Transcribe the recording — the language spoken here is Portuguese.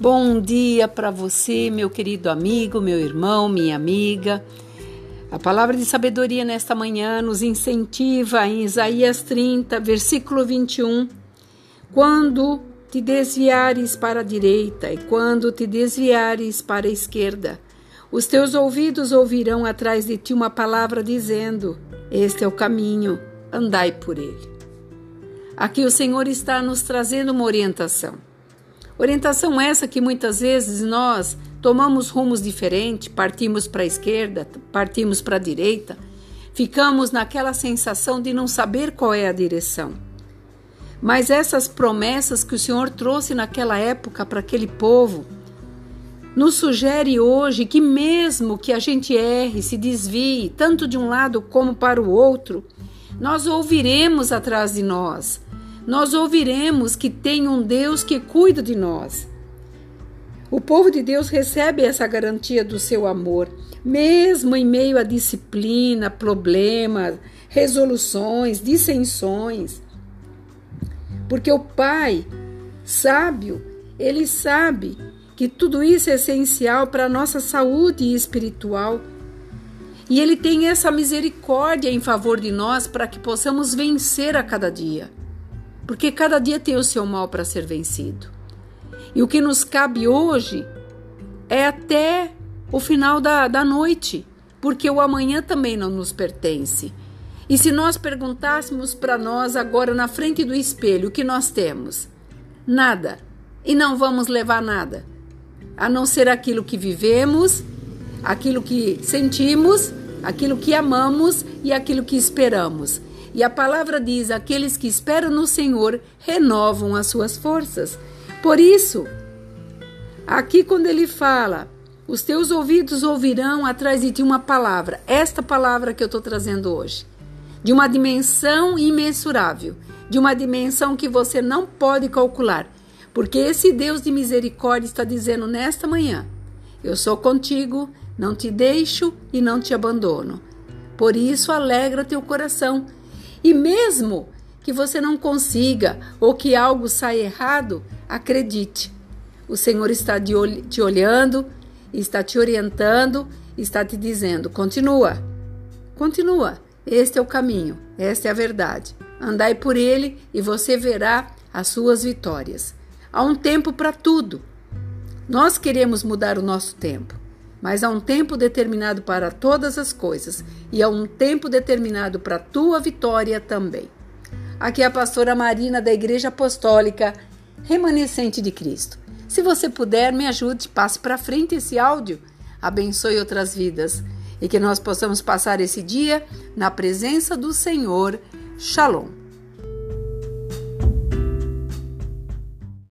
Bom dia para você, meu querido amigo, meu irmão, minha amiga. A palavra de sabedoria nesta manhã nos incentiva em Isaías 30, versículo 21. Quando te desviares para a direita e quando te desviares para a esquerda, os teus ouvidos ouvirão atrás de ti uma palavra dizendo: Este é o caminho, andai por ele. Aqui o Senhor está nos trazendo uma orientação. Orientação essa que muitas vezes nós tomamos rumos diferentes, partimos para a esquerda, partimos para a direita, ficamos naquela sensação de não saber qual é a direção. Mas essas promessas que o Senhor trouxe naquela época para aquele povo, nos sugere hoje que mesmo que a gente erre, se desvie, tanto de um lado como para o outro, nós ouviremos atrás de nós nós ouviremos que tem um Deus que cuida de nós. O povo de Deus recebe essa garantia do seu amor, mesmo em meio a disciplina, problemas, resoluções, dissensões. Porque o Pai, sábio, ele sabe que tudo isso é essencial para a nossa saúde espiritual. E ele tem essa misericórdia em favor de nós para que possamos vencer a cada dia porque cada dia tem o seu mal para ser vencido. E o que nos cabe hoje é até o final da, da noite, porque o amanhã também não nos pertence. E se nós perguntássemos para nós agora na frente do espelho o que nós temos? Nada. E não vamos levar nada, a não ser aquilo que vivemos, aquilo que sentimos, aquilo que amamos e aquilo que esperamos. E a palavra diz: aqueles que esperam no Senhor renovam as suas forças. Por isso, aqui quando ele fala, os teus ouvidos ouvirão atrás de ti uma palavra, esta palavra que eu estou trazendo hoje, de uma dimensão imensurável, de uma dimensão que você não pode calcular, porque esse Deus de misericórdia está dizendo nesta manhã: Eu sou contigo, não te deixo e não te abandono. Por isso, alegra teu coração e mesmo que você não consiga ou que algo saia errado, acredite. O Senhor está te olhando, está te orientando, está te dizendo: continua, continua. Este é o caminho, esta é a verdade. Andai por ele e você verá as suas vitórias. Há um tempo para tudo. Nós queremos mudar o nosso tempo mas há um tempo determinado para todas as coisas e há um tempo determinado para a tua vitória também. Aqui é a pastora Marina da Igreja Apostólica Remanescente de Cristo. Se você puder, me ajude, passe para frente esse áudio, abençoe outras vidas e que nós possamos passar esse dia na presença do Senhor. Shalom.